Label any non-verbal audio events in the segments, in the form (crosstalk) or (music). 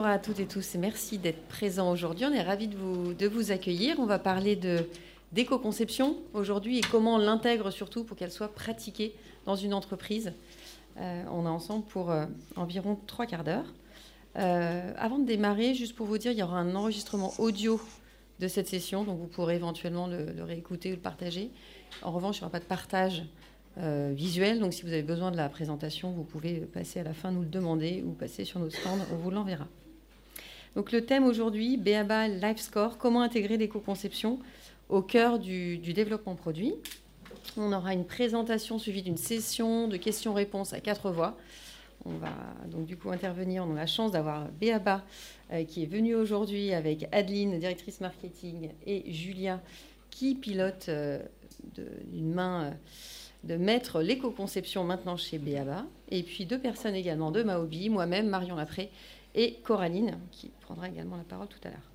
Bonjour à toutes et tous et merci d'être présents aujourd'hui. On est ravis de vous, accueillir. On va parler d'éco-conception aujourd'hui et comment on l'intègre surtout pour qu'elle soit pratiquée dans une entreprise. Euh, on est ensemble pour euh, environ trois quarts d'heure. Euh, avant de démarrer, juste pour vous dire, il y aura un enregistrement audio de cette session, donc vous pourrez éventuellement le, le réécouter ou le partager. En revanche, il n'y aura pas de partage visuel, donc si vous avez besoin de la présentation, vous pouvez passer à la fin, nous le demander ou passer sur nos stands, on vous l'enverra. Donc le thème aujourd'hui, BABA Life Score, comment intégrer l'éco-conception au cœur du, développement produit. On aura une présentation suivie d'une session de questions-réponses à quatre voix. On va donc du coup intervenir. On a la chance d'avoir Béaba euh, qui est venue aujourd'hui avec Adeline, directrice marketing, et Julia qui pilote euh, d'une main euh, de mettre l'éco-conception maintenant chez Béaba. Et puis deux personnes également de Maobi, moi-même, Marion Lapré et Coraline, qui prendra également la parole tout à l'heure.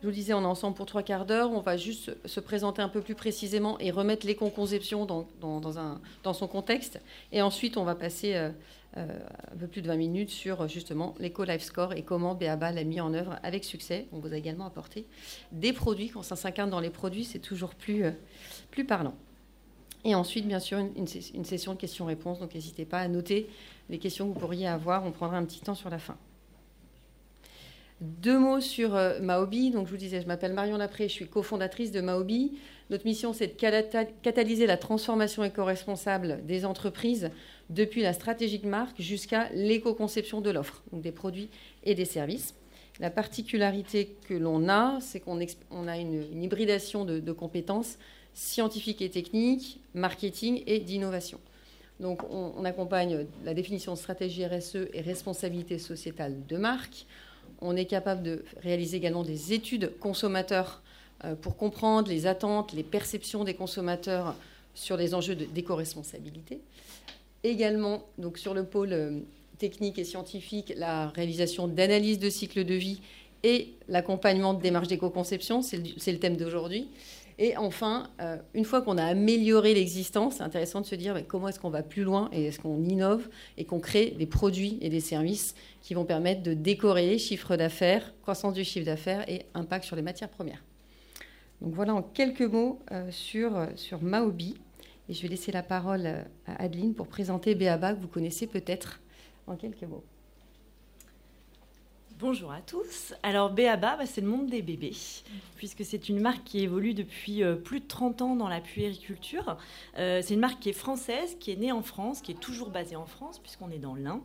Je vous le disais, on est ensemble pour trois quarts d'heure. On va juste se présenter un peu plus précisément et remettre l'éco-conception dans, son contexte. Et ensuite, on va passer euh, euh, un peu plus de 20 minutes sur justement l'éco-life score et comment BABA l'a mis en œuvre avec succès. On vous a également apporté des produits. Quand ça s'incarne dans les produits, c'est toujours plus, euh, parlant. Et ensuite, bien sûr, une session de questions-réponses. Donc, n'hésitez pas à noter les questions que vous pourriez avoir. On prendra un petit temps sur la fin. Deux mots sur euh, Maobi. Donc, je vous disais, je m'appelle Marion Lapré, je suis cofondatrice de Maobi. Notre mission, c'est de catalyser la transformation éco-responsable des entreprises depuis la stratégie de marque jusqu'à l'éco-conception de l'offre, donc des produits et des services. La particularité que l'on a, c'est qu'on a une, hybridation de, compétences scientifiques et techniques, marketing et d'innovation. Donc, on, accompagne la définition de stratégie RSE et responsabilité sociétale de marque. On est capable de réaliser également des études consommateurs euh, pour comprendre les attentes, les perceptions des consommateurs sur les enjeux d'éco-responsabilité. Également, donc sur le pôle euh, technique et scientifique, la réalisation d'analyses de cycle de vie et l'accompagnement de démarches d'éco-conception, c'est le, thème d'aujourd'hui. Et enfin, euh, une fois qu'on a amélioré l'existence, c'est intéressant de se dire comment est-ce qu'on va plus loin et est-ce qu'on innove et qu'on crée des produits et des services qui vont permettre de décorréler chiffre d'affaires, croissance du chiffre d'affaires et impact sur les matières premières. Donc voilà en quelques mots euh, sur, euh, sur Maobi. Et je vais laisser la parole à Adeline pour présenter Béaba, que vous connaissez peut-être en quelques mots. Bonjour à tous. Alors Béaba, bah, c'est le monde des bébés, puisque c'est une marque qui évolue depuis euh, plus de 30 ans dans la puériculture. Euh, c'est une marque qui est française, qui est née en France, qui est toujours basée en France, puisqu'on est dans l'Ain.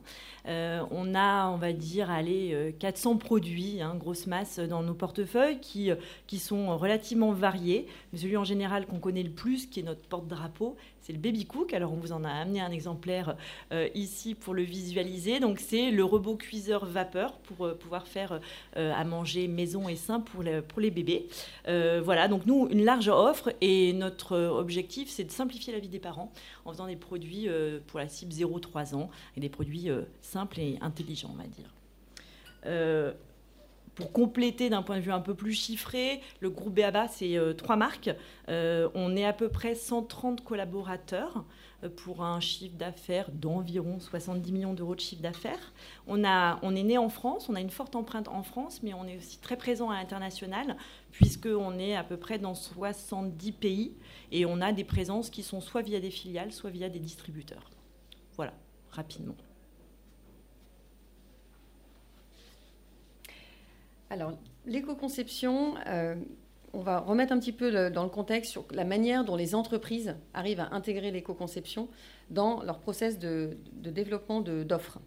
Euh, on a, on va dire, allez, 400 produits, hein, grosse masse, dans nos portefeuilles, qui, qui sont relativement variés. Mais celui en général qu'on connaît le plus, qui est notre porte-drapeau, c'est le Baby Cook. Alors on vous en a amené un exemplaire euh, ici pour le visualiser. Donc c'est le robot cuiseur vapeur pour euh, pouvoir faire euh, à manger maison et sain pour, pour les bébés. voilà, donc nous, une large offre et notre objectif, c'est de simplifier la vie des parents en faisant des produits pour la cible 0-3 ans et des produits simples et intelligents, on va dire pour compléter d'un point de vue un peu plus chiffré, le groupe Béaba, c'est euh, trois marques. Euh, on est à peu près 130 collaborateurs euh, pour un chiffre d'affaires d'environ 70 millions d'euros de chiffre d'affaires. On, on est né en France, on a une forte empreinte en France, mais on est aussi très présent à l'international, puisqu'on est à peu près dans 70 pays et on a des présences qui sont soit via des filiales, soit via des distributeurs. Voilà, rapidement. Alors, l'éco-conception, euh, on va remettre un petit peu dans le contexte sur la manière dont les entreprises arrivent à intégrer l'éco-conception dans leur process de, développement d'offres.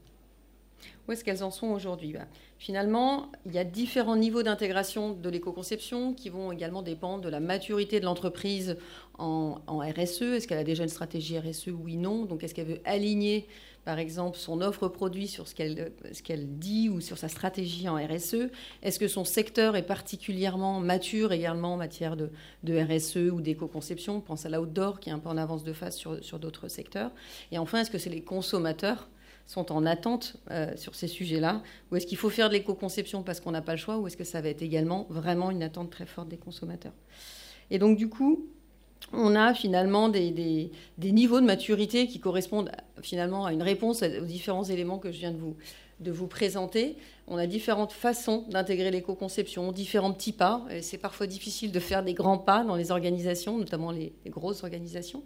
Où est-ce qu'elles en sont aujourd'hui? Bah, Finalement, il y a différents niveaux d'intégration de l'éco-conception qui vont également dépendre de la maturité de l'entreprise en, en, RSE. Est-ce qu'elle a déjà une stratégie RSE Oui, non. Donc, est-ce qu'elle veut aligner par exemple, son offre produit sur ce qu'elle dit ou sur sa stratégie en RSE Est-ce que son secteur est particulièrement mature également en matière de, RSE ou d'éco-conception? On pense à l'outdoor qui est un peu en avance de face sur, d'autres secteurs. Et enfin, est-ce que c'est les consommateurs sont en attente euh, sur ces sujets-là? Ou est-ce qu'il faut faire de l'éco-conception parce qu'on n'a pas le choix? Ou est-ce que ça va être également vraiment une attente très forte des consommateurs? Et donc, du coup, on a finalement des, niveaux de maturité qui correspondent finalement à une réponse aux différents éléments que je viens de vous, de vous présenter. On a différentes façons d'intégrer l'éco-conception, différents petits pas. C'est parfois difficile de faire des grands pas dans les organisations, notamment les, grosses organisations.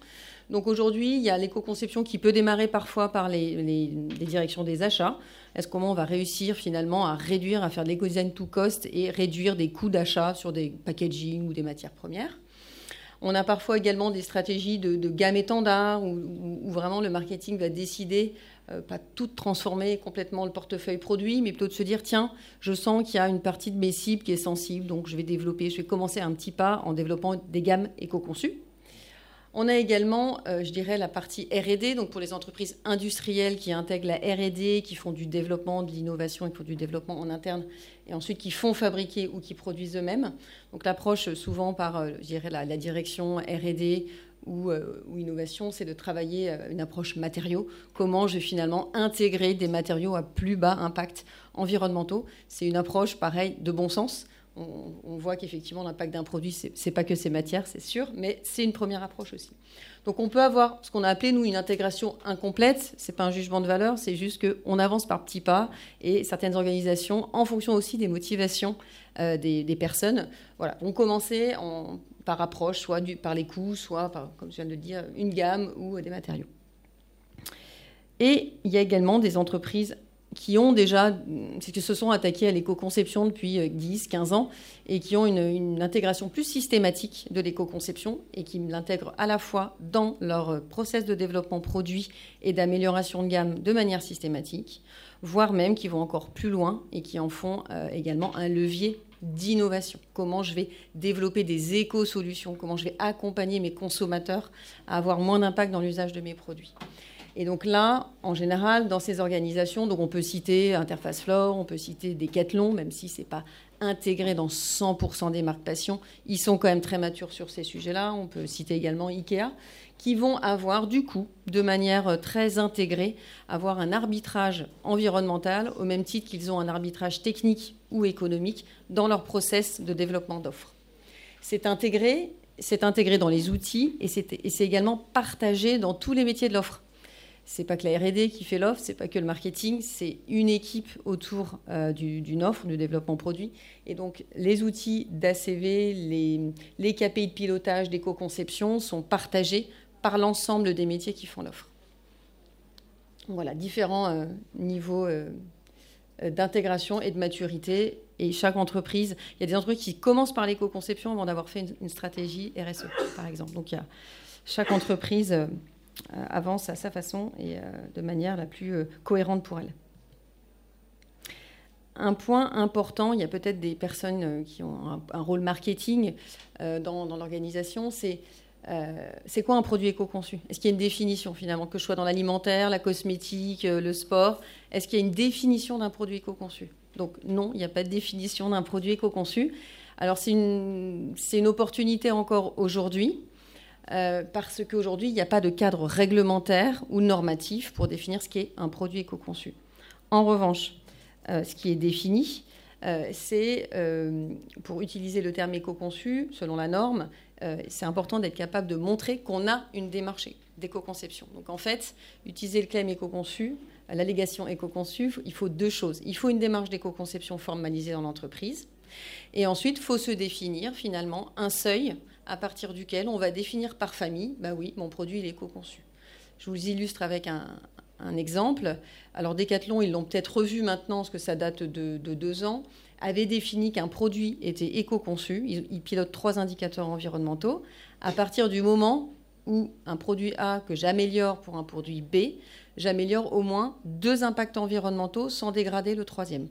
Donc aujourd'hui, il y a l'éco-conception qui peut démarrer parfois par les, directions des achats. Est-ce comment on va réussir finalement à réduire, à faire de l'éco-design to cost et réduire des coûts d'achat sur des packaging ou des matières premières? On a parfois également des stratégies de, gamme étendard où, vraiment le marketing va décider euh, pas tout transformer complètement le portefeuille produit, mais plutôt de se dire tiens, je sens qu'il y a une partie de mes cibles qui est sensible, donc je vais développer, je vais commencer un petit pas en développant des gammes éco-conçues. On a également, euh, je dirais, la partie R&D, donc pour les entreprises industrielles qui intègrent la R&D, qui font du développement, de l'innovation et font du développement en interne, et ensuite qui font fabriquer ou qui produisent eux-mêmes. Donc l'approche souvent par, euh, je dirais, la, direction R&D euh, ou, innovation, c'est de travailler euh, une approche matériaux. Comment je vais finalement intégrer des matériaux à plus bas impact environnementaux? C'est une approche, pareil, de bon sens. On, voit qu'effectivement, l'impact d'un produit, ce n'est pas que ses matières, c'est sûr, mais c'est une première approche aussi. Donc on peut avoir ce qu'on a appelé, nous, une intégration incomplète. Ce n'est pas un jugement de valeur, c'est juste qu'on avance par petits pas et certaines organisations, en fonction aussi des motivations euh, des, personnes, voilà, vont commencer en par approche, soit par les coûts, soit comme je viens de le dire, une gamme ou des matériaux. Et il y a également des entreprises qui ont déjà, qui se sont attaquées à l'éco-conception depuis 10, euh, 15 ans et qui ont une, intégration plus systématique de l'éco-conception et qui l'intègrent à la fois dans leur process de développement produit et d'amélioration de gamme de manière systématique, voire même qui vont encore plus loin et qui en font euh, également un levier d'innovation, comment je vais développer des éco-solutions, comment je vais accompagner mes consommateurs à avoir moins d'impact dans l'usage de mes produits? Et donc là, en général, dans ces organisations, donc on peut citer Interface Flore, on peut citer Decathlon, même si ce n'est pas intégré dans 100% des marques passion, ils sont quand même très matures sur ces sujets-là. On peut citer également Ikea, qui vont avoir du coup, de manière euh, très intégrée, avoir un arbitrage environnemental au même titre qu'ils ont un arbitrage technique ou économique dans leur process de développement d'offres. C'est intégré, c'est intégré dans les outils et c'est également partagé dans tous les métiers de l'offre. C'est pas que la R&D qui fait l'offre, c'est pas que le marketing, c'est une équipe autour euh, d'une offre, du développement produit. Et donc les outils d'ACV, les, KPI de pilotage d'éco-conception sont partagés par l'ensemble des métiers qui font l'offre. Voilà, différents euh, niveaux euh, d'intégration et de maturité. Et chaque entreprise, il y a des entreprises qui commencent par l'éco-conception avant d'avoir fait une, stratégie RSE, par exemple. Donc il y a, chaque entreprise avance à sa façon et de manière la plus cohérente pour elle. Un point important, il y a peut-être des personnes qui ont un, rôle marketing dans, l'organisation, c'est euh, c'est quoi un produit éco-conçu? Est-ce qu'il y a une définition finalement, que ce soit dans l'alimentaire, la cosmétique, euh, le sport? Est-ce qu'il y a une définition d'un produit éco-conçu? Donc non, il n'y a pas de définition d'un produit éco-conçu. Alors c'est une, une, opportunité encore aujourd'hui, euh, parce qu'aujourd'hui, il n'y a pas de cadre réglementaire ou normatif pour définir ce qu'est un produit éco-conçu. En revanche, ce qui est défini, c'est, pour utiliser le terme éco-conçu, selon la norme, euh, c'est important d'être capable de montrer qu'on a une démarche d'éco-conception. Donc en fait, utiliser le claim éco-conçu, l'allégation éco-conçu, il faut deux choses. Il faut une démarche d'éco-conception formalisée dans l'entreprise. Et ensuite, il faut se définir finalement un seuil à partir duquel on va définir par famille, bah oui, mon produit est éco-conçu. Je vous illustre avec un, exemple. Alors Decathlon, ils l'ont peut-être revu maintenant, parce que ça date de deux ans avait défini qu'un produit était éco-conçu. Il, pilote trois indicateurs environnementaux. À partir du moment où un produit A que j'améliore pour un produit B, j'améliore au moins deux impacts environnementaux sans dégrader le troisième.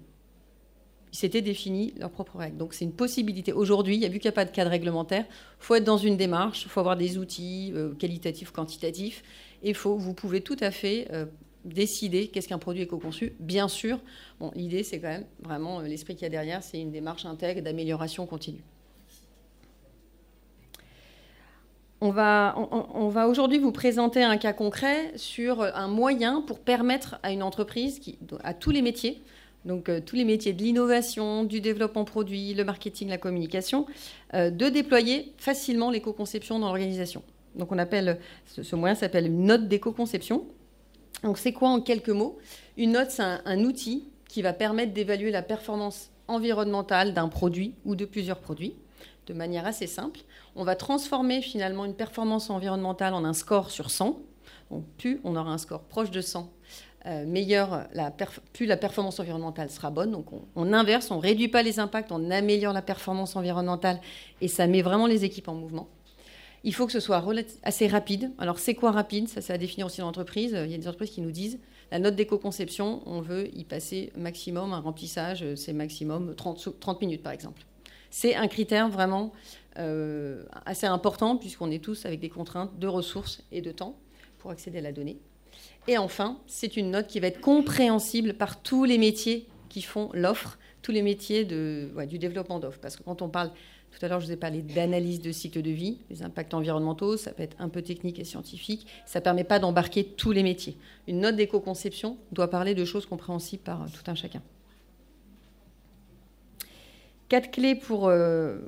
Ils s'étaient définis leurs propres règles. Donc c'est une possibilité. Aujourd'hui, il y a vu qu'il n'y a pas de cadre réglementaire, il faut être dans une démarche, il faut avoir des outils euh, qualitatifs, quantitatifs, et vous pouvez tout à fait euh, décider qu'est-ce qu'un produit éco-conçu. Bien sûr, bon, l'idée, c'est quand même vraiment euh, l'esprit qu'il y a derrière, c'est une démarche intègre d'amélioration continue. On va, on, va aujourd'hui vous présenter un cas concret sur un moyen pour permettre à une entreprise, à tous les métiers, donc euh, tous les métiers de l'innovation, du développement produit, le marketing, la communication, euh, de déployer facilement l'éco-conception dans l'organisation. Donc on appelle, ce, ce moyen s'appelle une note d'éco-conception. Donc c'est quoi en quelques mots? Une note, c'est un, outil qui va permettre d'évaluer la performance environnementale d'un produit ou de plusieurs produits de manière assez simple. On va transformer finalement une performance environnementale en un score sur 100. Donc plus on aura un score proche de 100, euh, meilleur la plus la performance environnementale sera bonne. Donc on, inverse, on réduit pas les impacts, on améliore la performance environnementale et ça met vraiment les équipes en mouvement. Il faut que ce soit assez rapide. Alors c'est quoi rapide? Ça, c'est à définir aussi dans l'entreprise. Il y a des entreprises qui nous disent la note d'éco-conception, on veut y passer maximum un remplissage, c'est maximum 30, 30 minutes par exemple. C'est un critère vraiment euh, assez important puisqu'on est tous avec des contraintes de ressources et de temps pour accéder à la donnée. Et enfin, c'est une note qui va être compréhensible par tous les métiers qui font l'offre, tous les métiers du développement d'offres. Parce que quand on parle, tout à l'heure je vous ai parlé d'analyse de cycle de vie, les impacts environnementaux, ça peut être un peu technique et scientifique, ça ne permet pas d'embarquer tous les métiers. Une note d'éco-conception doit parler de choses compréhensibles par tout un chacun. Quatre clés pour euh,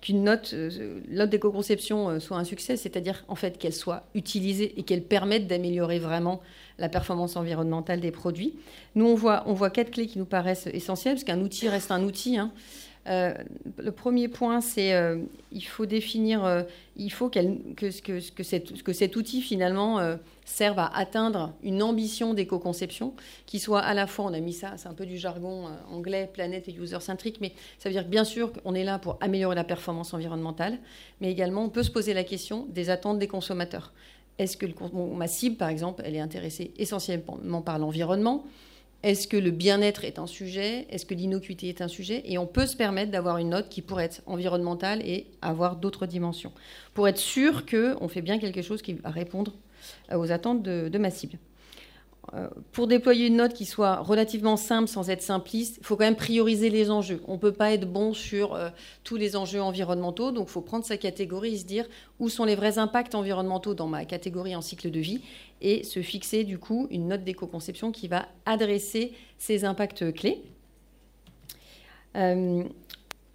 qu'une note, euh, d'éco-conception euh, soit un succès, c'est-à-dire en fait qu'elle soit utilisée et qu'elle permette d'améliorer vraiment la performance environnementale des produits. Nous, on voit, on voit quatre clés qui nous paraissent essentielles, parce qu'un outil reste un outil. Hein. Euh, le premier point, c'est euh, il faut définir, euh, il faut que, que, cet outil finalement serve à atteindre une ambition d'éco-conception qui soit à la fois, on a mis ça, c'est un peu du jargon anglais, planète et user-centrique, mais ça veut dire bien sûr qu'on est là pour améliorer la performance environnementale, mais également on peut se poser la question des attentes des consommateurs. Est-ce que ma cible, par exemple, elle est intéressée essentiellement par l'environnement est-ce que le bien-être est un sujet Est-ce que l'innocuité est un sujet Et on peut se permettre d'avoir une note qui pourrait être environnementale et avoir d'autres dimensions, pour être sûr qu'on fait bien quelque chose qui va répondre euh, aux attentes de ma cible. Euh, pour déployer une note qui soit relativement simple sans être simpliste, il faut quand même prioriser les enjeux. On ne peut pas être bon sur euh, tous les enjeux environnementaux, donc il faut prendre sa catégorie et se dire où sont les vrais impacts environnementaux dans ma catégorie en cycle de vie et se fixer du coup une note d'éco-conception qui va adresser ces impacts clés. Euh,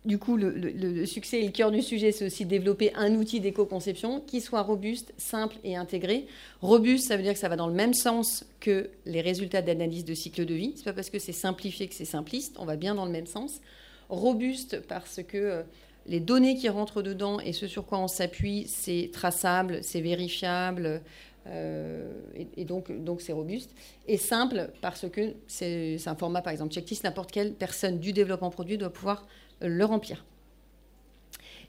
du coup, le, succès et le cœur du sujet, c'est aussi développer un outil d'éco-conception qui soit robuste, simple et intégré. Robuste, ça veut dire que ça va dans le même sens que les résultats d'analyse de cycle de vie. C'est pas parce que c'est simplifié que c'est simpliste, on va bien dans le même sens. Robuste parce que euh, les données qui rentrent dedans et ce sur quoi on s'appuie, c'est traçable, c'est vérifiable, euh, et, donc, donc c'est robuste. Et simple parce que c'est un format, par exemple, checklist, n'importe quelle personne du développement produit doit pouvoir le remplir.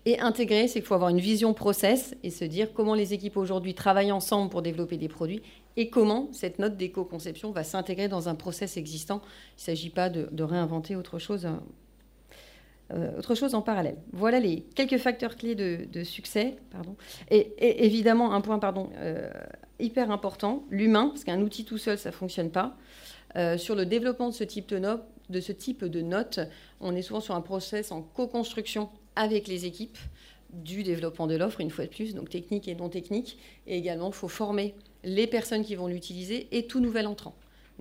Et intégrer, c'est qu'il faut avoir une vision process et se dire comment les équipes aujourd'hui travaillent ensemble pour développer des produits et comment cette note d'éco-conception va s'intégrer dans un process existant. Il ne s'agit pas de, réinventer autre chose, euh, autre chose en parallèle. Voilà les quelques facteurs clés de, succès. Et, évidemment, un point pardon, euh, hyper important, l'humain, parce qu'un outil tout seul, ça ne fonctionne pas. Euh, sur le développement de ce type de note, on est souvent sur un process en co-construction avec les équipes du développement de l'offre, une fois de plus, donc technique et non technique. Et également, il faut former les personnes qui vont l'utiliser et tout nouvel entrant.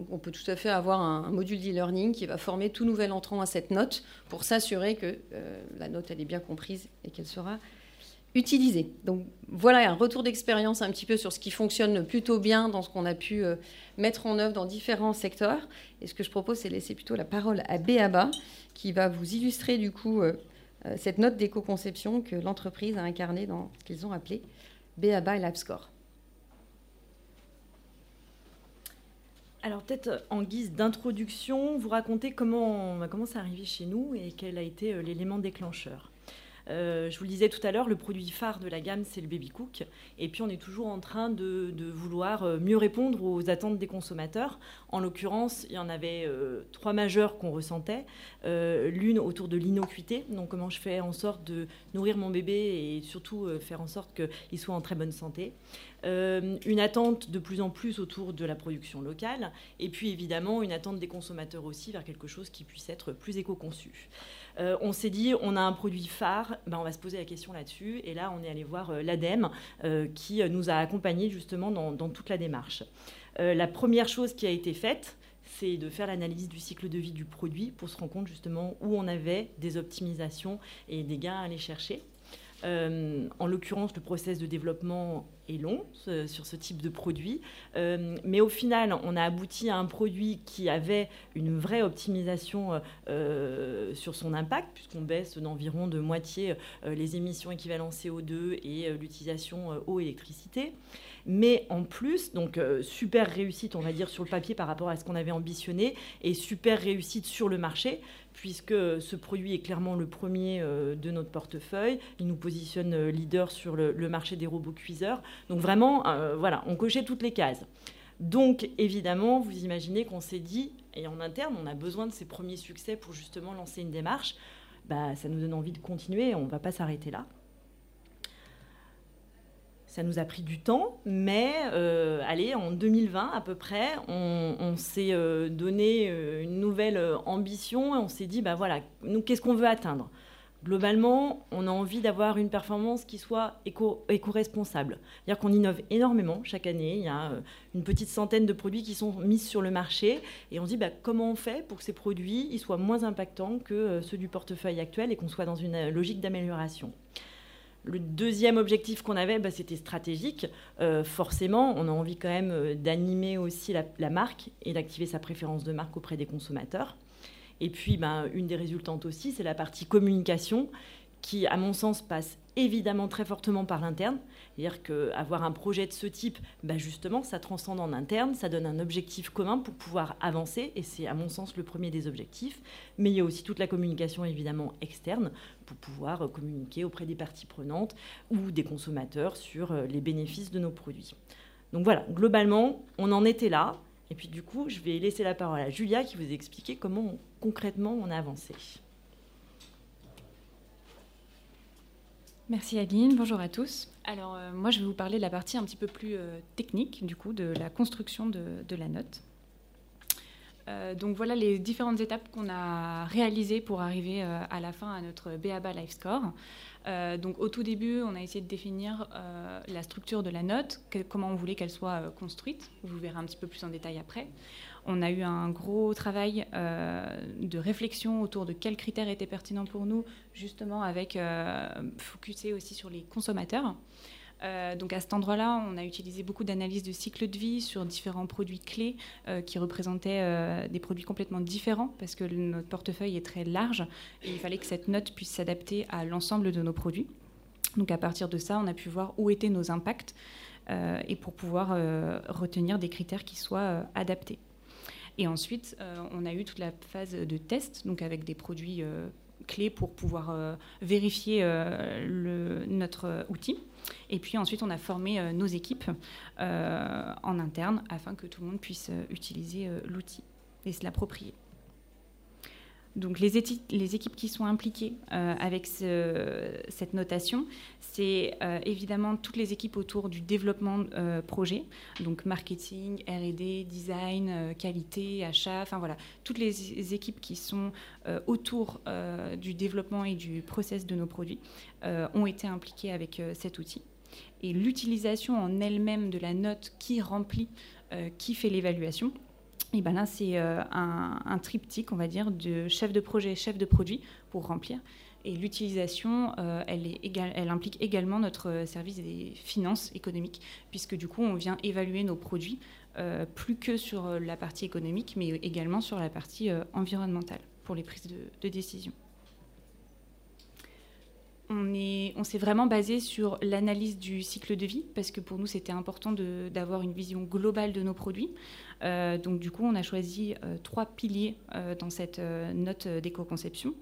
On peut tout à fait avoir un, module d'e-learning qui va former tout nouvel entrant à cette note pour s'assurer que euh, la note elle est bien comprise et qu'elle sera utilisée. Donc voilà un retour d'expérience un petit peu sur ce qui fonctionne plutôt bien dans ce qu'on a pu euh, mettre en œuvre dans différents secteurs. Et ce que je propose, c'est laisser plutôt la parole à Béaba, qui va vous illustrer du coup euh, euh, cette note d'éco-conception que l'entreprise a incarnée dans ce qu'ils ont appelé Béaba et l'AppScore. Alors peut-être en guise d'introduction, vous raconter comment, ça arrivé chez nous et quel a été l'élément déclencheur. Euh, je vous le disais tout à l'heure, le produit phare de la gamme, c'est le Baby Cook. Et puis, on est toujours en train de, vouloir euh, mieux répondre aux attentes des consommateurs. En l'occurrence, il y en avait euh, trois majeures qu'on ressentait. L'une autour de l'innocuité, donc comment je fais en sorte de nourrir mon bébé et surtout faire en sorte qu'il soit en très bonne santé. une attente de plus en plus autour de la production locale. Et puis, évidemment, une attente des consommateurs aussi vers quelque chose qui puisse être plus éco-conçu. Euh, on s'est dit, on a un produit phare, ben, on va se poser la question là-dessus. Et là, on est allé voir euh, l'ADEME euh, qui nous a accompagnés justement dans, toute la démarche. la première chose qui a été faite, c'est de faire l'analyse du cycle de vie du produit pour se rendre compte justement où on avait des optimisations et des gains à aller chercher. En l'occurrence, le process de développement est long sur ce type de produit. Euh, mais au final, on a abouti à un produit qui avait une vraie optimisation euh, sur son impact, puisqu'on baisse d'environ de moitié les émissions équivalentes CO2 et l'utilisation eau et électricité. Mais en plus, donc super réussite, on va dire, sur le papier par rapport à ce qu'on avait ambitionné, et super réussite sur le marché, puisque ce produit est clairement le premier euh, de notre portefeuille. Il nous positionne euh, leader sur le, marché des robots cuiseurs. Donc vraiment, euh, voilà, on cochait toutes les cases. Donc évidemment, vous imaginez qu'on s'est dit, et en interne, on a besoin de ces premiers succès pour justement lancer une démarche. Bah, ça nous donne envie de continuer, on ne va pas s'arrêter là. Ça nous a pris du temps, mais euh, allez, en 2020 à peu près, on, s'est euh, donné euh, une nouvelle ambition et on s'est dit, bah voilà, nous, qu'est-ce qu'on veut atteindre? Globalement, on a envie d'avoir une performance qui soit éco-responsable. C'est-à-dire qu'on innove énormément chaque année. Il y a une petite centaine de produits qui sont mis sur le marché. Et on se dit bah, comment on fait pour que ces produits ils soient moins impactants que ceux du portefeuille actuel et qu'on soit dans une logique d'amélioration? Le deuxième objectif qu'on avait, bah, c'était stratégique. Euh, forcément, on a envie quand même euh, d'animer aussi la, marque et d'activer sa préférence de marque auprès des consommateurs. Et puis, bah, une des résultantes aussi, c'est la partie communication qui, à mon sens, passe évidemment très fortement par l'interne. C'est-à-dire qu'avoir un projet de ce type, bah justement, ça transcende en interne, ça donne un objectif commun pour pouvoir avancer, et c'est à mon sens le premier des objectifs. Mais il y a aussi toute la communication évidemment externe pour pouvoir communiquer auprès des parties prenantes ou des consommateurs sur euh, les bénéfices de nos produits. Donc voilà, globalement, on en était là. Et puis du coup, je vais laisser la parole à Julia qui vous expliquer comment concrètement on a avancé. Merci Aline, bonjour à tous. Alors euh, moi je vais vous parler de la partie un petit peu plus euh, technique du coup de la construction de, la note. Euh, donc voilà les différentes étapes qu'on a réalisées pour arriver à la fin à notre BABA Life Score. donc au tout début, on a essayé de définir la structure de la note, comment on voulait qu'elle soit construite. Vous verrez un petit peu plus en détail après. On a eu un gros travail euh, de réflexion autour de quels critères étaient pertinents pour nous, justement avec euh, focusé aussi sur les consommateurs. Euh, donc à cet endroit-là, on a utilisé beaucoup d'analyses de cycle de vie sur différents produits clés qui représentaient des produits complètement différents parce que notre portefeuille est très large et il fallait que cette note puisse s'adapter à l'ensemble de nos produits. Donc à partir de ça, on a pu voir où étaient nos impacts et pour pouvoir retenir des critères qui soient adaptés. Et ensuite, euh, on a eu toute la phase de test, donc avec des produits euh, clés pour pouvoir euh, vérifier notre outil. Et puis ensuite, on a formé nos équipes en interne afin que tout le monde puisse utiliser l'outil et se l'approprier. Donc les, équipes qui sont impliquées euh, avec cette notation, c'est euh, évidemment toutes les équipes autour du développement euh, projet, donc marketing, R&D, design, qualité, achat, enfin voilà, toutes les équipes qui sont autour du développement et du process de nos produits ont été impliquées avec cet outil. Et l'utilisation en elle-même de la note qui remplit, qui fait l'évaluation, et ben là, c'est euh, un, triptyque, on va dire, de chef de projet, chef de produit pour remplir. Et l'utilisation, euh, elle, implique également notre service des finances économiques, puisque du coup, on vient évaluer nos produits euh, plus que sur la partie économique, mais également sur la partie environnementale pour les prises de, de décision on s'est vraiment basé sur l'analyse du cycle de vie parce que pour nous c'était important d'avoir une vision globale de nos produits. Euh, donc du coup on a choisi euh, trois piliers euh, dans cette note d'éco-conception.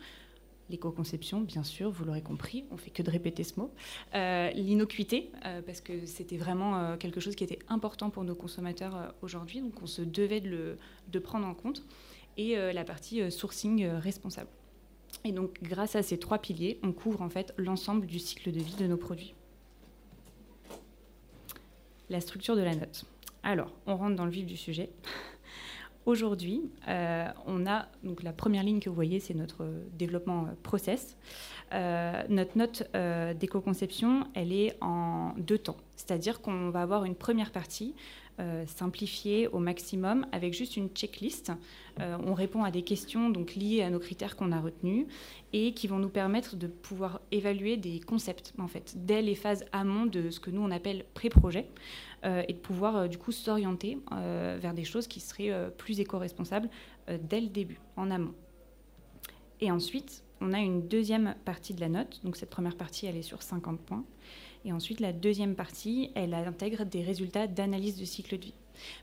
L'éco-conception, bien sûr, vous l'aurez compris, on fait que de répéter ce mot. L'innocuité, parce que c'était vraiment quelque chose qui était important pour nos consommateurs aujourd'hui, donc on se devait de le de prendre en compte. Et la partie sourcing responsable. Et donc, grâce à ces trois piliers, on couvre en fait l'ensemble du cycle de vie de nos produits. La structure de la note. Alors, on rentre dans le vif du sujet. (laughs) Aujourd'hui, euh, on a donc la première ligne que vous voyez, c'est notre développement euh, process. Euh, notre note d'éco-conception, elle est en deux temps. C'est-à-dire qu'on va avoir une première partie euh, simplifiées au maximum avec juste une checklist. Euh, on répond à des questions donc liées à nos critères qu'on a retenus et qui vont nous permettre de pouvoir évaluer des concepts en fait dès les phases amont de ce que nous on appelle pré-projet et de pouvoir du coup s'orienter vers des choses qui seraient plus éco-responsables dès le début en amont. Et ensuite, on a une deuxième partie de la note. Donc cette première partie, elle est sur 50 points. Et ensuite, la deuxième partie, elle intègre des résultats d'analyse de cycle de vie.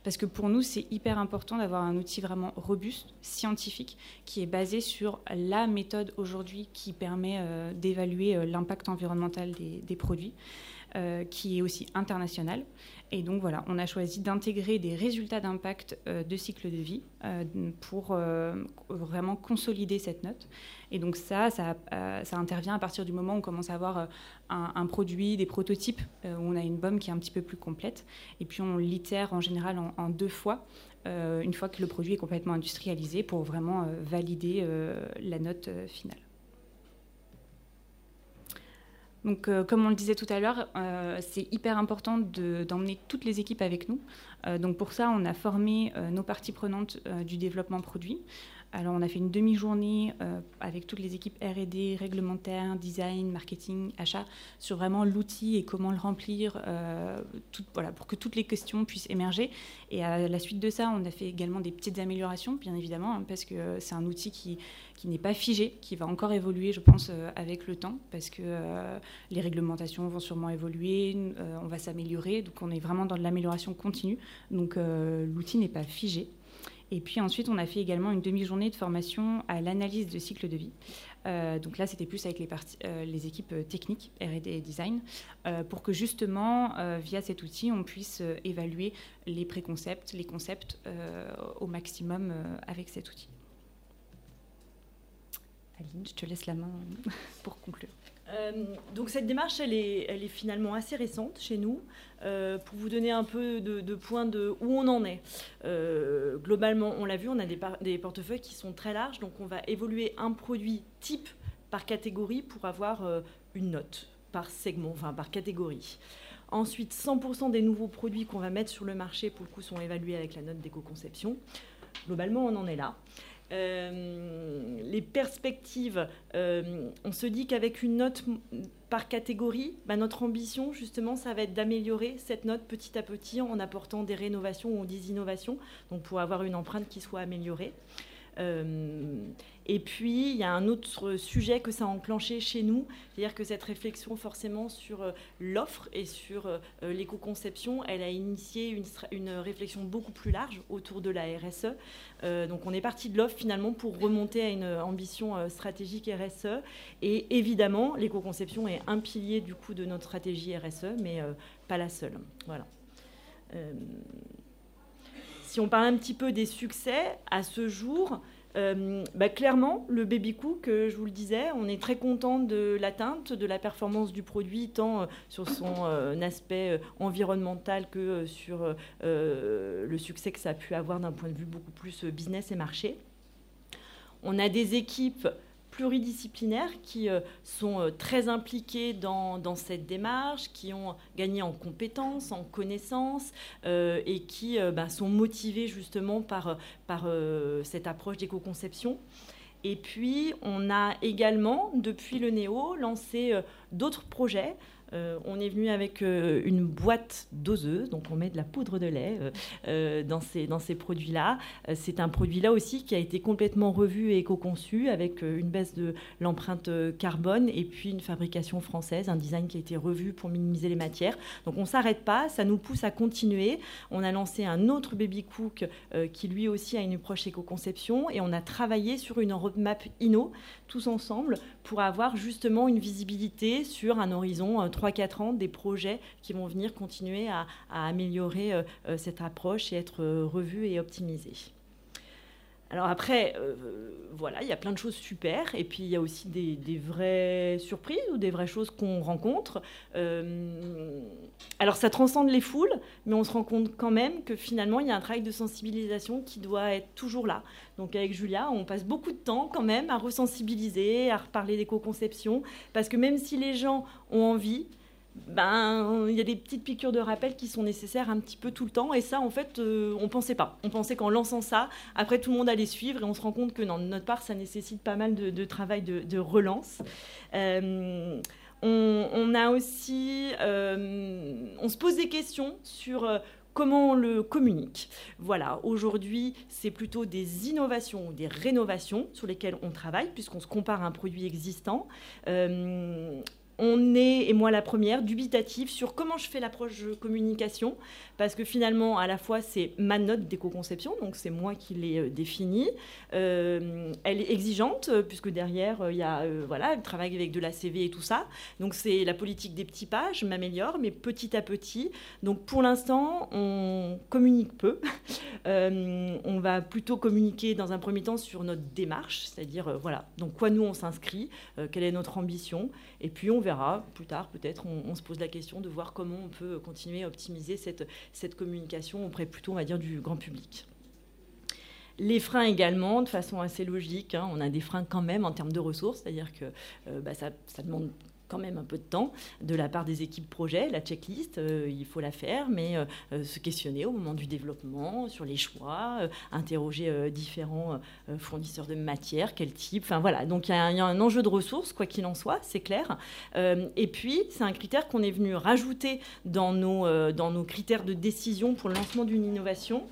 Parce que pour nous, c'est hyper important d'avoir un outil vraiment robuste, scientifique, qui est basé sur la méthode aujourd'hui qui permet euh, d'évaluer euh, l'impact environnemental des, produits, euh, qui est aussi international. Et donc voilà, on a choisi d'intégrer des résultats d'impact de cycle de vie pour vraiment consolider cette note. Et donc ça, ça, intervient à partir du moment où on commence à avoir un, produit, des prototypes, euh, où on a une BOM qui est un petit peu plus complète. Et puis on l'itère en général en, deux fois, euh, une fois que le produit est complètement industrialisé, pour vraiment euh, valider la note finale. Donc, comme on le disait tout à l'heure, c'est hyper important d'emmener toutes les équipes avec nous. donc, pour ça, on a formé nos parties prenantes du développement produit. Alors, on a fait une demi-journée euh, avec toutes les équipes RD, réglementaire, design, marketing, achat, sur vraiment l'outil et comment le remplir, euh, voilà, pour que toutes les questions puissent émerger. Et à la suite de ça, on a fait également des petites améliorations, bien évidemment, hein, parce que c'est un outil qui, qui n'est pas figé, qui va encore évoluer, je pense, euh, avec le temps, parce que les réglementations vont sûrement évoluer, on va s'améliorer, donc on est vraiment dans de l'amélioration continue. Donc, l'outil n'est pas figé. Et puis ensuite, on a fait également une demi-journée de formation à l'analyse de cycle de vie. Euh, donc là, c'était plus avec les, euh, les équipes techniques, RD et design, euh, pour que justement, via cet outil, on puisse évaluer les préconcepts, les concepts au maximum avec cet outil. Aline, je te laisse la main pour conclure. Euh, donc cette démarche, elle est, finalement assez récente chez nous. Euh, pour vous donner un peu de, points de où on en est. Euh, globalement, on l'a vu, on a des, des, portefeuilles qui sont très larges, donc on va évoluer un produit type par catégorie pour avoir une note par segment, enfin par catégorie. Ensuite, 100% des nouveaux produits qu'on va mettre sur le marché, pour le coup, sont évalués avec la note d'éco-conception. Globalement, on en est là. Euh, les perspectives, euh, on se dit qu'avec une note par catégorie, bah, notre ambition, justement, ça va être d'améliorer cette note petit à petit en apportant des rénovations ou des innovations, donc pour avoir une empreinte qui soit améliorée. Euh, et puis, il y a un autre sujet que ça a enclenché chez nous, c'est-à-dire que cette réflexion forcément sur euh, l'offre et sur euh, l'éco-conception, elle a initié une, réflexion beaucoup plus large autour de la RSE. donc, on est parti de l'offre finalement pour remonter à une ambition stratégique RSE. Et évidemment, l'éco-conception est un pilier du coup de notre stratégie RSE, mais pas la seule. Voilà. Si on parle un petit peu des succès, à ce jour, euh, bah, clairement, le baby cook, je vous le disais, on est très content de l'atteinte, de la performance du produit, tant euh, sur son euh, aspect environnemental que sur le succès que ça a pu avoir d'un point de vue beaucoup plus business et marché. On a des équipes pluridisciplinaires qui euh, sont euh, très impliqués dans, cette démarche, qui ont gagné en compétences, en connaissances euh, et qui bah, sont motivés justement par, par cette approche d'éco-conception. Et puis, on a également, depuis le Néo, lancé d'autres projets. Euh, on est venu avec euh, une boîte doseuse, donc on met de la poudre de lait euh, dans ces, dans ces produits-là. c'est un produit-là aussi qui a été complètement revu et éco-conçu avec une baisse de l'empreinte carbone et puis une fabrication française, un design qui a été revu pour minimiser les matières. Donc on ne s'arrête pas, ça nous pousse à continuer. On a lancé un autre baby cook qui lui aussi a une approche éco-conception et on a travaillé sur une roadmap Inno tous ensemble pour avoir justement une visibilité sur un horizon 3-4 ans des projets qui vont venir continuer à, améliorer euh, euh, cette approche et être euh, revus et optimisés. Alors après, voilà, il y a plein de choses super, et puis il y a aussi des, vraies surprises ou des vraies choses qu'on rencontre. alors ça transcende les foules, mais on se rend compte quand même que finalement, il y a un travail de sensibilisation qui doit être toujours là. Donc avec Julia, on passe beaucoup de temps quand même à resensibiliser, à reparler d'éco-conception, parce que même si les gens ont envie, ben, il y a des petites piqûres de rappel qui sont nécessaires un petit peu tout le temps. Et ça, en fait, euh, on pensait pas. On pensait qu'en lançant ça, après tout le monde allait suivre. Et on se rend compte que, non, de notre part, ça nécessite pas mal de, travail de, relance. Euh, on, a aussi, euh, on se pose des questions sur comment on le communique. Voilà, aujourd'hui, c'est plutôt des innovations ou des rénovations sur lesquelles on travaille, puisqu'on se compare à un produit existant on est, et moi la première, dubitative sur comment je fais l'approche communication, parce que finalement, à la fois, c'est ma note d'éco-conception, donc c'est moi qui l'ai euh, définie. Euh, elle est exigeante, euh, puisque derrière, il y a, voilà, elle travaille avec de la CV et tout ça. Donc c'est la politique des petits pas, je m'améliore, mais petit à petit. Donc pour l'instant, on communique peu. (laughs) on va plutôt communiquer dans un premier temps sur notre démarche, c'est-à-dire, voilà, donc quoi nous on s'inscrit, quelle est notre ambition, et puis on plus tard, peut-être, on, se pose la question de voir comment on peut continuer à optimiser cette, communication auprès plutôt, on dire, du grand public. Les freins également, de façon assez logique, hein, on a des freins quand même en termes de ressources, c'est-à-dire que euh, bah, ça, demande quand même un peu de temps de la part des équipes projet. La checklist, euh, il faut la faire, mais euh, euh, se questionner au moment du développement sur les choix, interroger différents fournisseurs de matière, quel type. Enfin voilà, donc il y, a un enjeu de ressources, quoi qu'il en soit, c'est clair. et puis, c'est un critère qu'on est venu rajouter dans nos, dans nos critères de décision pour le lancement d'une innovation.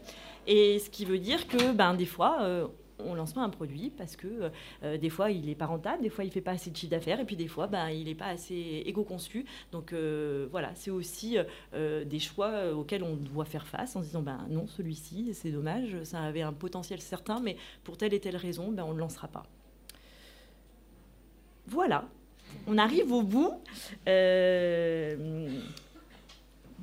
Et ce qui veut dire que, ben, des fois, on lance pas un produit parce que euh, des fois il n'est pas rentable, des fois il fait pas assez de chiffre d'affaires et puis des fois ben, il n'est pas assez égo-conçu. Donc euh, voilà, c'est aussi euh, des choix auxquels on doit faire face en se disant ben non celui-ci c'est dommage, ça avait un potentiel certain mais pour telle et telle raison ben, on ne le lancera pas. Voilà, on arrive au bout.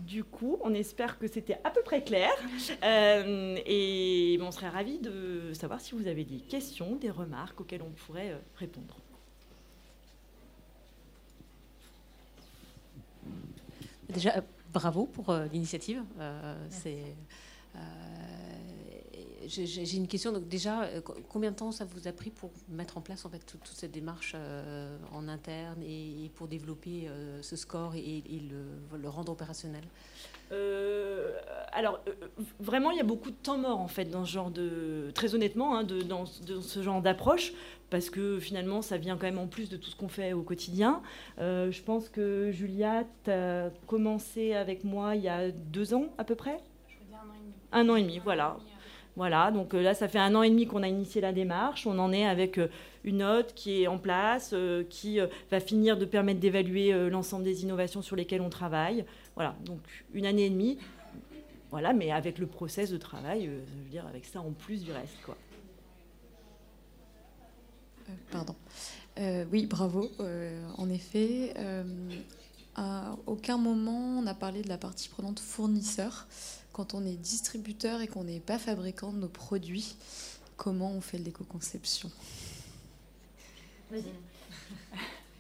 Du coup, on espère que c'était à peu près clair. (laughs) Euh, et on serait ravis de savoir si vous avez des questions, des remarques auxquelles on pourrait euh, répondre. Déjà, bravo pour euh, l'initiative. c'est j'ai une question. Donc déjà, euh, combien de temps ça vous a pris pour mettre en place en fait toute, cette démarche euh, en interne et, pour développer euh, ce score et, le, rendre opérationnel? Alors, vraiment, il y a beaucoup de temps mort en fait dans ce genre de, très honnêtement, hein, de, dans, ce genre d'approche, parce que finalement, ça vient quand même en plus de tout ce qu'on fait au quotidien. je pense que Julia, tu as commencé avec moi il y a deux ans à peu près? Je veux dire un an et demi. Un an et demi, voilà. Voilà, donc euh, là, ça fait un an et demi qu'on a initié la démarche. On en est avec euh, une note qui est en place, euh, qui va finir de permettre d'évaluer l'ensemble des innovations sur lesquelles on travaille. Voilà, donc une année et demie. Voilà, mais avec le process de travail, je veux dire, avec ça en plus du reste, quoi. pardon. oui, bravo. en effet, à aucun moment on n'a parlé de la partie prenante fournisseur quand on est distributeur et qu'on n'est pas fabricant de nos produits, comment on fait l'éco-conception Vas-y. (laughs)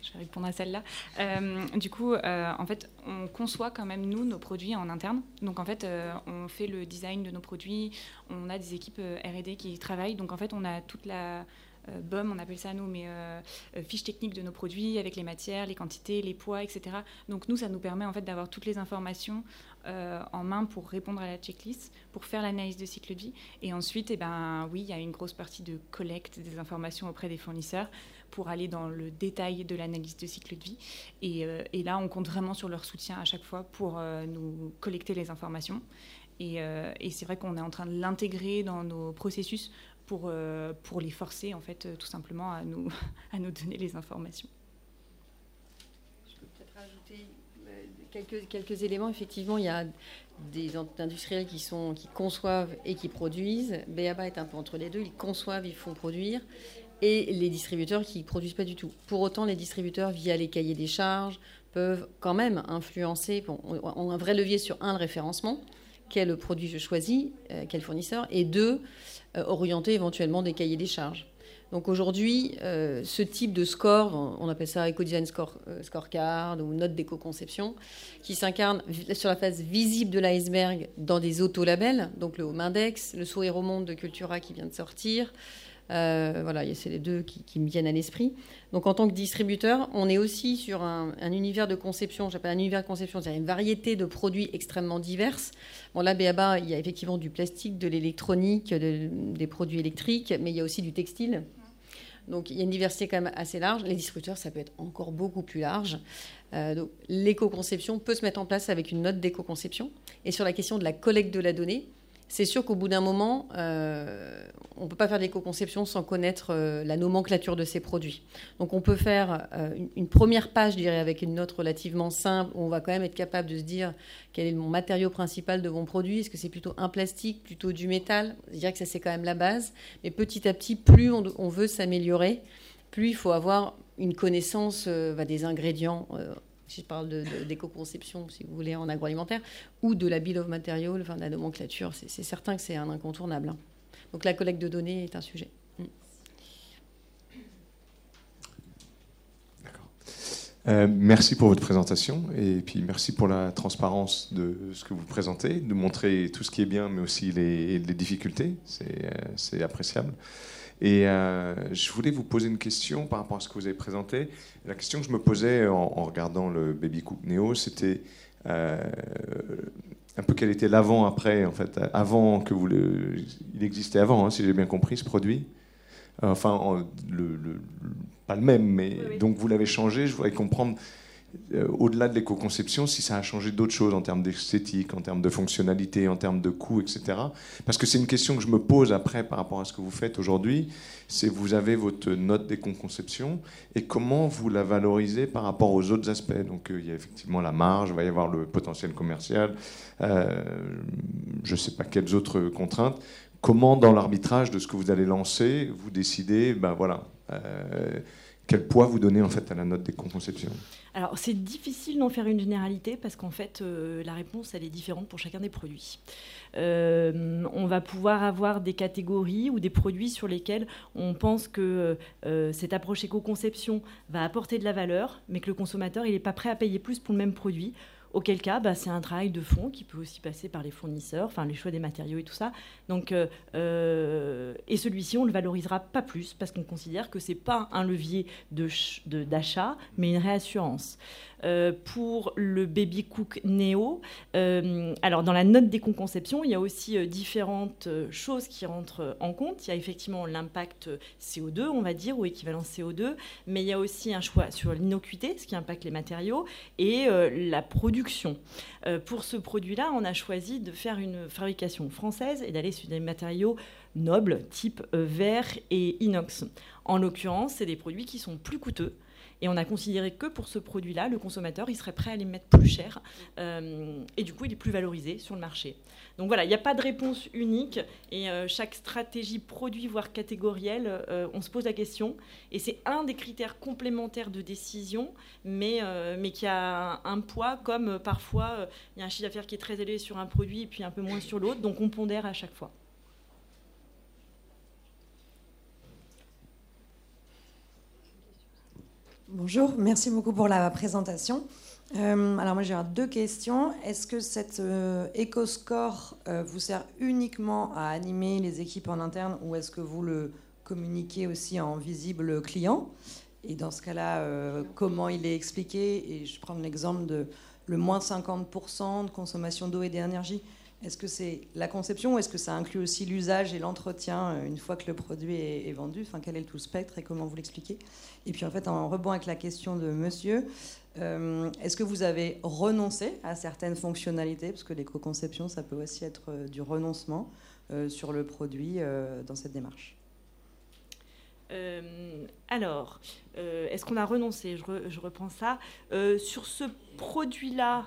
Je vais répondre à celle-là. Euh, du coup, euh, en fait, on conçoit quand même, nous, nos produits en interne. Donc, en fait, euh, on fait le design de nos produits. On a des équipes RD qui travaillent. Donc, en fait, on a toute la euh, BOM, on appelle ça nous, mais fiche technique de nos produits avec les matières, les quantités, les poids, etc. Donc nous, ça nous permet en fait d'avoir toutes les informations en main pour répondre à la checklist, pour faire l'analyse de cycle de vie. Et ensuite, eh ben, oui, il y a une grosse partie de collecte des informations auprès des fournisseurs pour aller dans le détail de l'analyse de cycle de vie. Et, et, là, on compte vraiment sur leur soutien à chaque fois pour nous collecter les informations. Et, et c'est vrai qu'on est en train de l'intégrer dans nos processus pour, euh, pour les forcer, en fait, euh, tout simplement à nous, (laughs) à nous donner les informations. Je peux peut-être rajouter euh, quelques, éléments. Effectivement, il y a des industriels qui, conçoivent et qui produisent. BABA est un peu entre les deux. Ils conçoivent, ils font produire. Et les distributeurs qui ne produisent pas du tout. Pour autant, les distributeurs, via les cahiers des charges, peuvent quand même influencer, ont un vrai levier sur un, le référencement, quel produit je choisis, quel fournisseur, et deux, euh, orienter éventuellement des cahiers des charges. Donc aujourd'hui, euh, ce type de score, on appelle ça Eco-Design score, euh, Scorecard ou note d'éco-conception, qui s'incarne sur la phase visible de l'iceberg dans des auto-labels, donc le Home Index, le Sourire au Monde de Cultura qui vient de sortir, Euh, voilà, c'est les deux qui, me viennent à l'esprit. Donc en tant que distributeur, on est aussi sur un, univers de conception, j'appelle un univers de conception, c'est-à-dire une variété de produits extrêmement diverses. Bon là, BABA, il y a effectivement du plastique, de l'électronique, des produits électriques, mais il y a aussi du textile. Donc il y a une diversité quand même assez large. Les distributeurs, ça peut être encore beaucoup plus large. Euh, l'éco-conception peut se mettre en place avec une note d'éco-conception. Et sur la question de la collecte de la donnée, c'est sûr qu'au bout d'un moment, euh, on ne peut pas faire d'éco-conception sans connaître euh, la nomenclature de ces produits. Donc on peut faire euh, une, première page, je dirais, avec une note relativement simple, où on va quand même être capable de se dire quel est mon matériau principal de mon produit. Est-ce que c'est plutôt un plastique, plutôt du métal? Je dirais que ça c'est quand même la base. Mais petit à petit, plus on, veut s'améliorer, plus il faut avoir une connaissance bah, des ingrédients si je parle d'éco-conception, si vous voulez, en agroalimentaire, ou de la bill of material, enfin de la nomenclature, c'est certain que c'est un incontournable. Hein. Donc la collecte de données est un sujet. Mm. Euh, merci pour votre présentation et puis merci pour la transparence de ce que vous présentez, de montrer tout ce qui est bien, mais aussi les, les difficultés. C'est euh, appréciable. Et euh, je voulais vous poser une question par rapport à ce que vous avez présenté. La question que je me posais en, regardant le Baby Cook Neo, c'était euh, un peu quel était l'avant-après, en fait, avant que vous le... Il existait avant, hein, si j'ai bien compris, ce produit. Enfin, le, pas le même, mais donc vous l'avez changé. Je voudrais comprendre euh, au-delà de l'éco-conception, si ça a changé d'autres choses en termes d'esthétique, en termes de fonctionnalité, en termes de coût, etc. Parce que c'est une question que je me pose après par rapport à ce que vous faites aujourd'hui. C'est vous avez votre note d'éco-conception et comment vous la valorisez par rapport aux autres aspects. Donc euh, il y a effectivement la marge, il va y avoir le potentiel commercial, euh, je ne sais pas quelles autres contraintes. Comment dans l'arbitrage de ce que vous allez lancer, vous décidez, ben voilà quel poids vous donnez en fait à la note des conception Alors c'est difficile d'en faire une généralité parce qu'en fait euh, la réponse elle est différente pour chacun des produits. Euh, on va pouvoir avoir des catégories ou des produits sur lesquels on pense que euh, cette approche éco-conception va apporter de la valeur, mais que le consommateur il n'est pas prêt à payer plus pour le même produit Auquel cas, bah, c'est un travail de fond qui peut aussi passer par les fournisseurs, enfin les choix des matériaux et tout ça. Donc, euh, euh, et celui-ci, on le valorisera pas plus parce qu'on considère que c'est pas un levier d'achat, mais une réassurance. Euh, pour le Baby Cook Neo. Euh, alors, dans la note d'éco-conception, il y a aussi euh, différentes choses qui rentrent en compte. Il y a effectivement l'impact CO2, on va dire, ou équivalent CO2, mais il y a aussi un choix sur l'innocuité, ce qui impacte les matériaux, et la production. pour ce produit-là, on a choisi de faire une fabrication française et d'aller sur des matériaux nobles, type verre et inox. En l'occurrence, c'est des produits qui sont plus coûteux et on a considéré que pour ce produit-là, le consommateur, il serait prêt à les mettre plus cher. Euh, et du coup, il est plus valorisé sur le marché. Donc voilà, il n'y a pas de réponse unique. Et euh, chaque stratégie produit, voire catégorielle, euh, on se pose la question. Et c'est un des critères complémentaires de décision, mais, mais qui a un, poids, comme parfois, il y a un chiffre d'affaires qui est très élevé sur un produit et puis un peu moins sur l'autre. Donc on pondère à chaque fois. Bonjour, merci beaucoup pour la présentation. Euh, alors moi j'ai deux questions. Est-ce que cette euh, EcoScore euh, vous sert uniquement à animer les équipes en interne ou est-ce que vous le communiquez aussi en visible client? Et dans ce cas-là, comment il est expliqué? Et je prends l'exemple de le moins 50% de consommation d'eau et d'énergie. Est-ce que c'est la conception ou est-ce que ça inclut aussi l'usage et l'entretien euh, une fois que le produit est, vendu? Enfin, quel est tout le spectre et comment vous l'expliquez? Et puis en fait, en rebond avec la question de monsieur, euh, est-ce que vous avez renoncé à certaines fonctionnalités? Parce que l'éco-conception, ça peut aussi être euh, du renoncement sur le produit dans cette démarche. alors, est-ce qu'on a renoncé? Je, je, reprends ça. sur ce produit-là,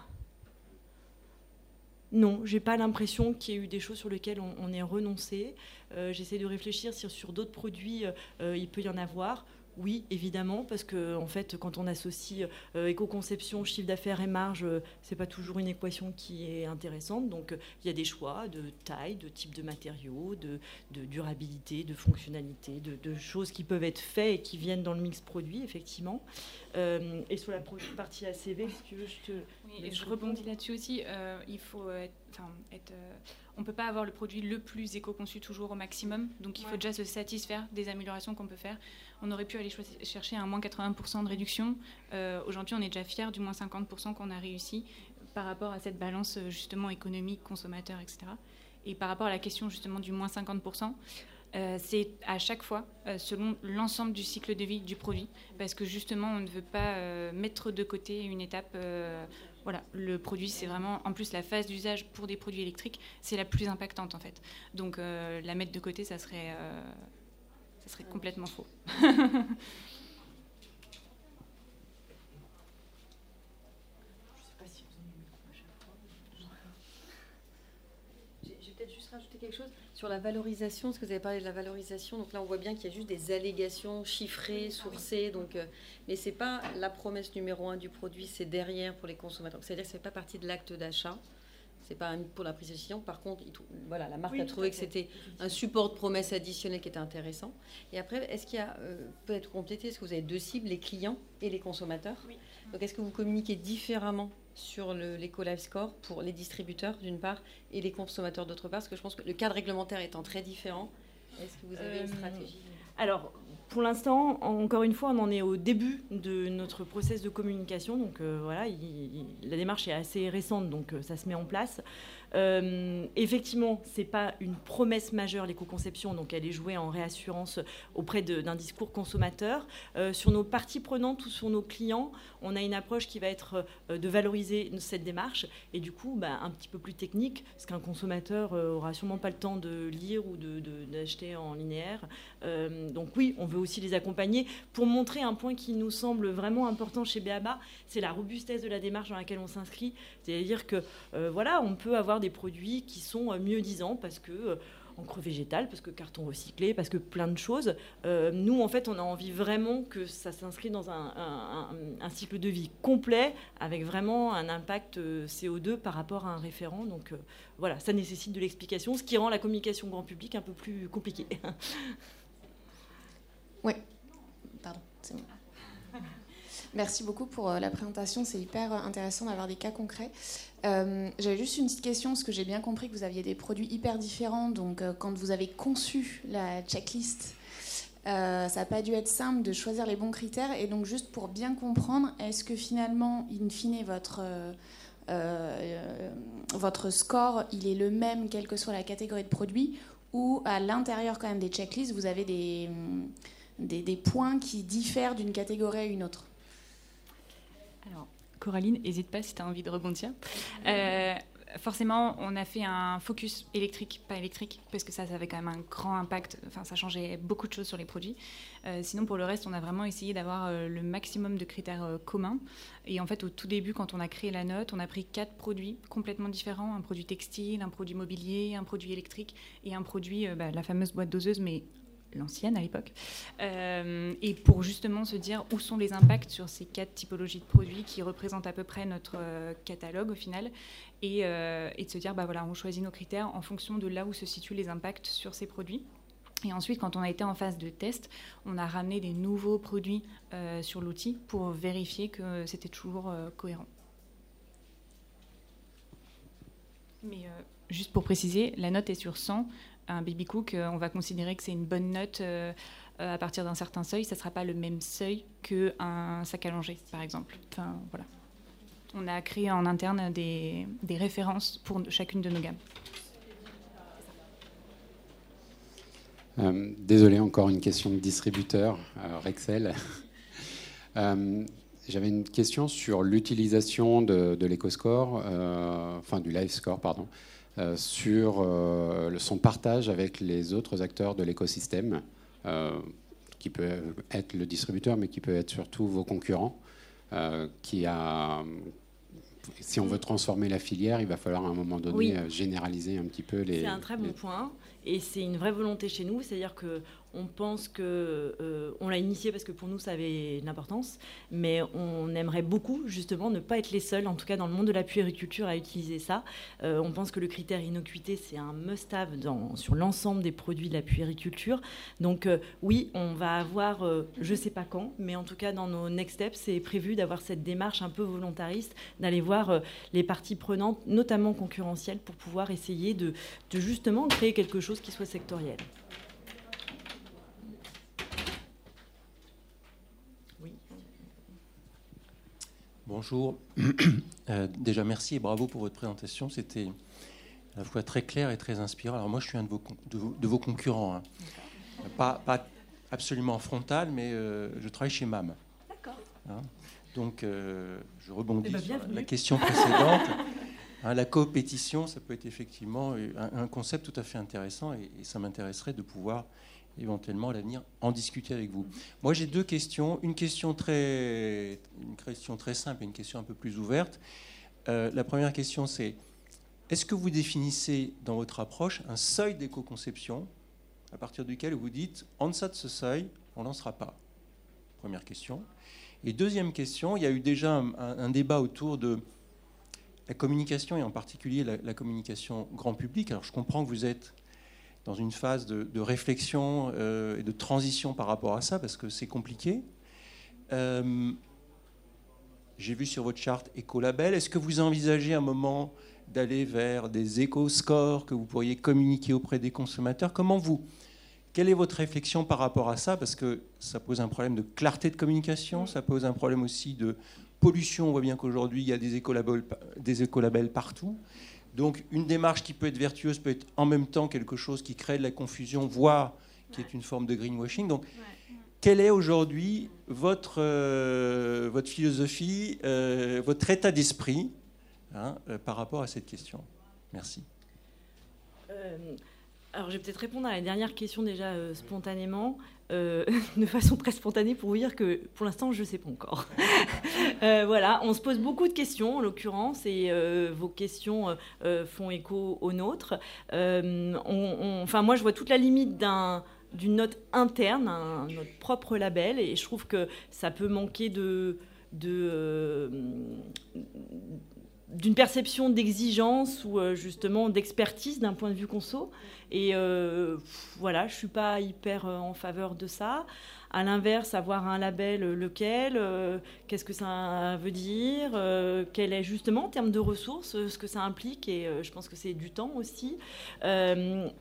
non, j'ai pas l'impression qu'il y ait eu des choses sur lesquelles on, ait renoncé. Euh, j'essaie de réfléchir si sur d'autres produits euh, il peut y en avoir. Oui, évidemment, parce que en fait, quand on associe euh, éco-conception, chiffre d'affaires et marge, ce c'est pas toujours une équation qui est intéressante. Donc, il y a des choix de taille, de type de matériaux, de, durabilité, de fonctionnalité, de, choses qui peuvent être faites et qui viennent dans le mix produit, effectivement. et sur la partie ACV, si tu veux, je te. Oui, et je rebondis là-dessus aussi. il faut être être, on ne peut pas avoir le produit le plus éco-conçu toujours au maximum. Donc il faut déjà se satisfaire des améliorations qu'on peut faire. On aurait pu aller chercher un moins 80% de réduction. Aujourd'hui, on est déjà fier du moins 50% qu'on a réussi par rapport à cette balance justement économique, consommateur, etc. Et par rapport à la question justement du moins 50%, euh, c'est à chaque fois euh, selon l'ensemble du cycle de vie du produit, parce que justement, on ne veut pas euh, mettre de côté une étape. voilà, le produit, c'est vraiment, en plus, la phase d'usage pour des produits électriques, c'est la plus impactante en fait. Donc, la mettre de côté, ça serait, ça serait complètement faux. rajouter quelque chose sur la valorisation Parce que vous avez parlé de la valorisation. Donc là, on voit bien qu'il y a juste des allégations chiffrées, sourcées. Donc, euh, mais ce n'est pas la promesse numéro un du produit, c'est derrière pour les consommateurs. C'est-à-dire que ce n'est pas partie de l'acte d'achat. C'est pas pour la prise de décision. Par contre, voilà, la marque a trouvé que c'était un support de promesse additionnel qui était intéressant. Et après, est-ce qu'il y a, euh, peut-être complété, est-ce que vous avez deux cibles, les clients et les consommateurs oui. Donc, est-ce que vous communiquez différemment sur l'éco-life score pour les distributeurs d'une part et les consommateurs d'autre part? Parce que je pense que le cadre réglementaire étant très différent, est-ce que vous avez une euh, stratégie? Alors, pour l'instant, encore une fois, on en est au début de notre process de communication. Donc euh, voilà, la démarche est assez récente, donc euh, ça se met en place. Euh, effectivement, c'est pas une promesse majeure l'éco-conception, donc elle est jouée en réassurance auprès d'un discours consommateur. Euh, sur nos parties prenantes ou sur nos clients, on a une approche qui va être euh, de valoriser cette démarche et du coup bah, un petit peu plus technique, parce qu'un consommateur aura sûrement pas le temps de lire ou d'acheter de, en linéaire. donc oui, on veut aussi les accompagner pour montrer un point qui nous semble vraiment important chez Beaba, c'est la robustesse de la démarche dans laquelle on s'inscrit. C'est-à-dire que voilà, on peut avoir des produits qui sont euh, mieux disants parce que euh, encre végétale, parce que carton recyclé, parce que plein de choses. Euh, nous, en fait, on a envie vraiment que ça s'inscrit dans un, cycle de vie complet, avec vraiment un impact CO2 par rapport à un référent. Donc voilà, ça nécessite de l'explication, ce qui rend la communication grand public un peu plus compliquée. (laughs) oui, pardon, c'est bon. Merci beaucoup pour la présentation. C'est hyper intéressant d'avoir des cas concrets. Euh, j'avais juste une petite question, parce que j'ai bien compris que vous aviez des produits hyper différents. Donc, euh, quand vous avez conçu la checklist, euh, ça n'a pas dû être simple de choisir les bons critères. Et donc, juste pour bien comprendre, est-ce que finalement, in fine, votre, votre score, il est le même, quelle que soit la catégorie de produit, ou à l'intérieur quand même des checklists, vous avez des, des points qui diffèrent d'une catégorie à une autre? Alors, Coraline, n'hésite pas si tu as envie de rebondir. Euh, forcément, on a fait un focus électrique, pas électrique, parce que ça, ça avait quand même un grand impact. Enfin, ça changeait beaucoup de choses sur les produits. Euh, sinon, pour le reste, on a vraiment essayé d'avoir euh, le maximum de critères communs. Et en fait, au tout début, quand on a créé la note, on a pris quatre produits complètement différents un produit textile, un produit mobilier, un produit électrique et un produit, bah, la fameuse boîte doseuse, mais l'ancienne à l'époque, euh, et pour justement se dire où sont les impacts sur ces quatre typologies de produits qui représentent à peu près notre euh, catalogue au final, euh, et, de se dire, bah voilà, on choisit nos critères en fonction de là où se situent les impacts sur ces produits. Et ensuite, quand on a été en phase de test, on a ramené des nouveaux produits sur l'outil pour vérifier que c'était toujours cohérent. Mais juste pour préciser, la note est sur 100 un baby cook, euh, on va considérer que c'est une bonne note euh, euh, à partir d'un certain seuil. Ça ne sera pas le même seuil qu'un sac à par exemple. Enfin, voilà. On a créé en interne des, références pour chacune de nos gammes. désolé, encore une question de distributeur, Rexel. (laughs) J'avais une question sur l'utilisation de, de l'éco-score, enfin du live score, pardon, sur euh, son partage avec les autres acteurs de l'écosystème, euh, qui peut être le distributeur, mais qui peut être surtout vos concurrents, qui a si on veut transformer la filière, il va falloir à un moment donné généraliser un petit peu les. C'est un très bon point et c'est une vraie volonté chez nous, c'est-à-dire que On pense que on l'a initié parce que pour nous ça avait de l'importance, mais on aimerait beaucoup justement ne pas être les seuls, en tout cas dans le monde de la puériculture, à utiliser ça. on pense que le critère innocuité c'est un must-have sur l'ensemble des produits de la puériculture. Donc oui, on va avoir, je sais pas quand, mais en tout cas dans nos next steps, c'est prévu d'avoir cette démarche un peu volontariste, d'aller voir les parties prenantes, notamment concurrentielles, pour pouvoir essayer de justement créer quelque chose qui soit sectoriel. Bonjour. Euh, déjà, merci et bravo pour votre présentation. C'était à la fois très clair et très inspirant. Alors moi, je suis un de vos, de vos, concurrents. Hein. Pas, pas, absolument frontal, mais euh, je travaille chez MAM. D'accord. Hein. Donc, euh, je rebondis eh ben, sur la question précédente. (laughs) Hein, la coopétition, ça peut être effectivement un, concept tout à fait intéressant et, ça m'intéresserait de pouvoir éventuellement à l'avenir en discuter avec vous. Moi, j'ai deux questions. Une question très, une question très simple et une question un peu plus ouverte. Euh, la première question, c'est est-ce que vous définissez dans votre approche un seuil d'éco-conception à partir duquel vous dites en deçà de ce seuil, on ne lancera pas? Première question. Et deuxième question, il y a eu déjà un débat autour de la communication, et en particulier la, communication grand public, alors je comprends que vous êtes dans une phase de, réflexion euh, et de transition par rapport à ça, parce que c'est compliqué. Euh, j'ai vu sur votre charte écolabel. Est-ce que vous envisagez un moment d'aller vers des éco-scores que vous pourriez communiquer auprès des consommateurs? Comment vous Quelle est votre réflexion par rapport à ça? Parce que ça pose un problème de clarté de communication, ça pose un problème aussi de pollution, on voit bien qu'aujourd'hui, il y a des écolabels, des écolabels partout. Donc une démarche qui peut être vertueuse peut être en même temps quelque chose qui crée de la confusion, voire qui est une forme de greenwashing. Donc quelle est aujourd'hui votre, euh, votre philosophie, euh, votre état d'esprit hein, euh, par rapport à cette question? Merci. Alors je vais peut-être répondre à la dernière question déjà spontanément. Euh, (laughs) de façon très spontanée pour vous dire que pour l'instant, je ne sais pas encore. (laughs) Euh, voilà, on se pose beaucoup de questions en l'occurrence et euh, vos questions font écho aux nôtres. enfin, moi, je vois toute la limite d'un d'une note interne, un, notre propre label, et je trouve que ça peut manquer de d'une perception d'exigence ou justement d'expertise d'un point de vue conso. Et euh, voilà, je suis pas hyper euh, en faveur de ça. À l'inverse, avoir un label, euh, lequel, qu'est-ce que ça veut dire, quel est justement en termes de ressources, ce que ça implique, et je pense que c'est du temps aussi.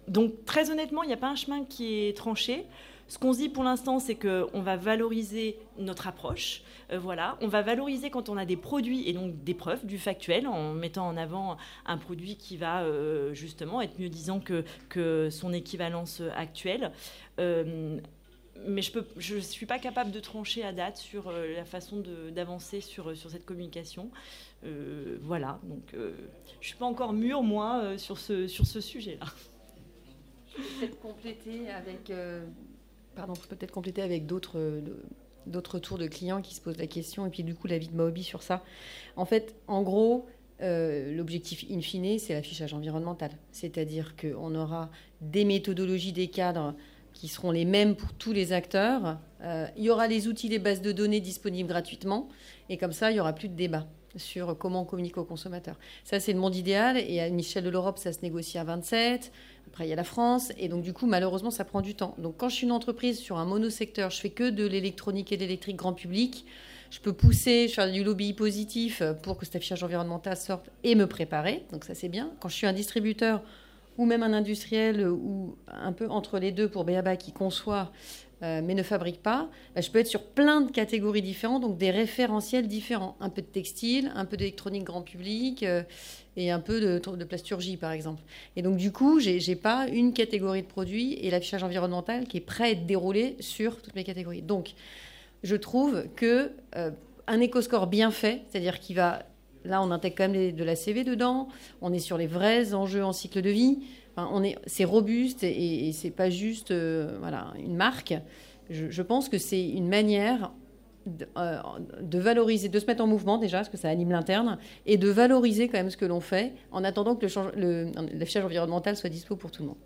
donc très honnêtement, il n'y a pas un chemin qui est tranché. Ce qu'on se dit pour l'instant, c'est qu'on va valoriser notre approche. Euh, voilà, on va valoriser quand on a des produits et donc des preuves du factuel en mettant en avant un produit qui va euh, justement être mieux disant que, que son équivalence actuelle. Euh, mais je ne suis pas capable de trancher à date sur la façon d'avancer sur, sur cette communication. voilà, donc je ne suis pas encore mûre, moi, sur ce, sur ce sujet-là. Peut-être compléter avec pardon, peut-être compléter avec d'autres d'autres tours de clients qui se posent la question et puis du coup l'avis de Maobi sur ça. En fait, en gros, euh, l'objectif in fine, c'est l'affichage environnemental. C'est-à-dire qu'on aura des méthodologies, des cadres qui seront les mêmes pour tous les acteurs. Euh, il y aura les outils, les bases de données disponibles gratuitement. Et comme ça, il n'y aura plus de débat sur comment on communique aux consommateurs. Ça, c'est le monde idéal. Et à l'échelle de l'Europe, ça se négocie à 27. Après, il y a la France. Et donc, du coup, malheureusement, ça prend du temps. Donc, quand je suis une entreprise sur un monosecteur, je fais que de l'électronique et de l'électrique grand public. Je peux pousser, faire du lobby positif pour que cet affichage environnemental sorte et me préparer. Donc, ça, c'est bien. Quand je suis un distributeur ou même un industriel ou un peu entre les deux pour BABA qui conçoit euh, mais ne fabrique pas, bah, je peux être sur plein de catégories différentes, donc des référentiels différents. Un peu de textile, un peu d'électronique grand public euh, et un peu de, plasturgie, par exemple. Et donc, du coup, je n'ai pas une catégorie de produits et l'affichage environnemental qui est prêt à être déroulé sur toutes mes catégories. Donc, je trouve que euh, un éco-score bien fait, c'est-à-dire qui va... Là, on intègre quand même de la CV dedans, on est sur les vrais enjeux en cycle de vie on est, c'est robuste et, c'est pas juste euh, voilà, une marque. Je, pense que c'est une manière euh, de, valoriser, de se mettre en mouvement déjà, parce que ça anime l'interne, et de valoriser quand même ce que l'on fait en attendant que le, l'affichage environnemental soit dispo pour tout le monde.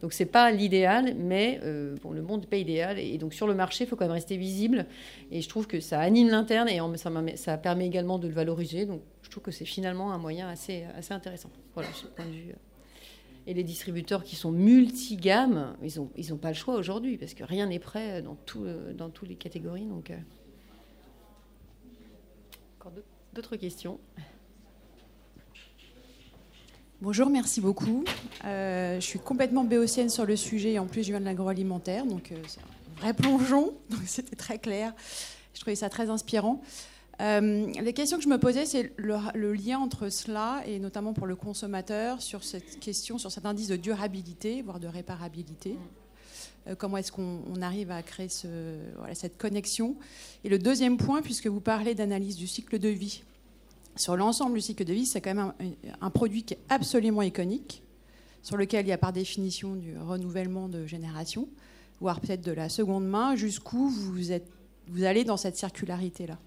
Donc c'est pas l'idéal, mais bon, le monde n'est pas idéal. Et donc sur le marché, il faut quand même rester visible. Et je trouve que ça anime l'interne et ça, ça, permet également de le valoriser. Donc je trouve que c'est finalement un moyen assez, assez intéressant. Voilà, ce point de vue. Et les distributeurs qui sont multigames, ils n'ont pas le choix aujourd'hui parce que rien n'est prêt dans, tout, dans toutes les catégories. Donc, encore d'autres questions? Bonjour, merci beaucoup. Euh, je suis complètement béotienne sur le sujet et en plus je viens de l'agroalimentaire, donc euh, c'est un vrai plongeon, (laughs) donc c'était très clair. Je trouvais ça très inspirant. Euh, les questions que je me posais, c'est le, lien entre cela et notamment pour le consommateur sur cette question, sur cet indice de durabilité, voire de réparabilité. comment est-ce qu'on arrive à créer ce, cette connexion Et le deuxième point, puisque vous parlez d'analyse du cycle de vie sur l'ensemble du cycle de vie, c'est quand même un, produit qui est absolument iconique, sur lequel il y a par définition du renouvellement de génération, voire peut-être de la seconde main, jusqu'où vous, êtes, vous allez dans cette circularité-là.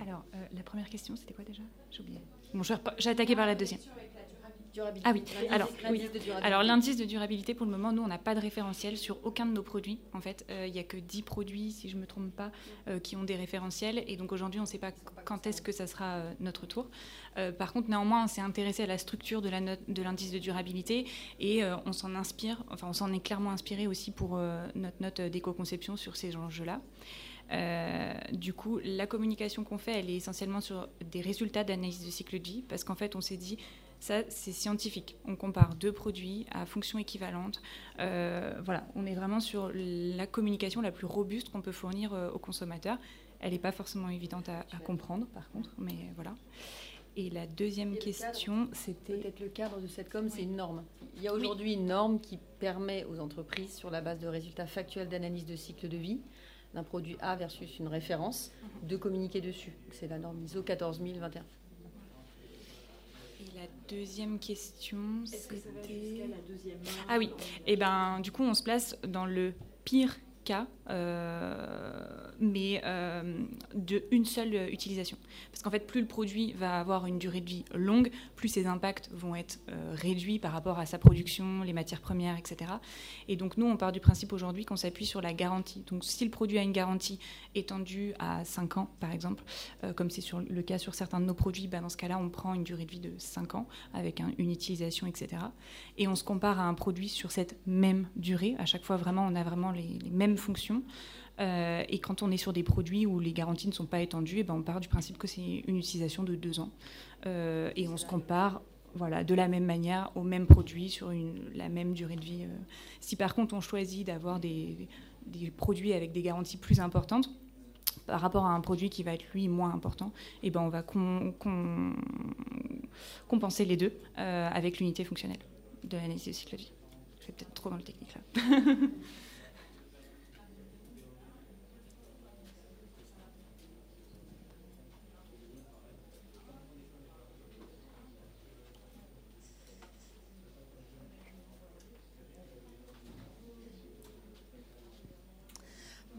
Alors, euh, la première question, c'était quoi déjà? J'ai oublié. Bon, j'ai attaqué par la deuxième. Ah oui, alors, alors l'indice de durabilité, pour le moment, nous, on n'a pas de référentiel sur aucun de nos produits. En fait, euh, il n'y a que 10 produits, si je ne me trompe pas, euh, qui ont des référentiels. Et donc aujourd'hui, on ne sait pas quand est-ce que ça sera euh, notre tour. par contre, néanmoins, on s'est intéressé à la structure de l'indice de, de durabilité et on s'en inspire, enfin, on s'en est clairement inspiré aussi pour notre note d'éco-conception sur ces enjeux-là. Du coup, la communication qu'on fait, elle est essentiellement sur des résultats d'analyse de cycle de vie, parce qu'en fait, on s'est dit, ça, c'est scientifique. On compare deux produits à fonction équivalente. Euh, voilà, on est vraiment sur la communication la plus robuste qu'on peut fournir euh, aux consommateurs. Elle n'est pas forcément évidente à, comprendre, par contre, mais voilà. Et la deuxième question, c'était... Peut-être le cadre de cette com, c'est une norme. Il y a aujourd'hui une norme qui permet aux entreprises, sur la base de résultats factuels d'analyse de cycle de vie, d'un produit A versus une référence, de communiquer dessus. C'est la norme ISO 14021 la deuxième question, c'était... Ah oui, et eh ben du coup on se place dans le pire euh, mais euh, de une seule utilisation. Parce qu'en fait, plus le produit va avoir une durée de vie longue, plus ses impacts vont être euh, réduits par rapport à sa production, les matières premières, etc. Et donc nous, on part du principe aujourd'hui qu'on s'appuie sur la garantie. Donc si le produit a une garantie étendue à 5 ans, par exemple, comme c'est le cas sur certains de nos produits, bah, dans ce cas-là, on prend une durée de vie de 5 ans avec une utilisation, etc. Et on se compare à un produit sur cette même durée. À chaque fois, vraiment, on a vraiment les mêmes fonctions. Euh, et quand on est sur des produits où les garanties ne sont pas étendues, et eh ben on part du principe que c'est une utilisation de deux ans. Euh, et on se compare voilà, de la même manière aux mêmes produits sur la même durée de vie. Euh. Si par contre on choisit d'avoir des, des, produits avec des garanties plus importantes, par rapport à un produit qui va être lui moins important, et eh ben on va compenser les deux avec l'unité fonctionnelle de l'analyse de cycle de vie. Je vais peut-être trop dans le technique là. (laughs)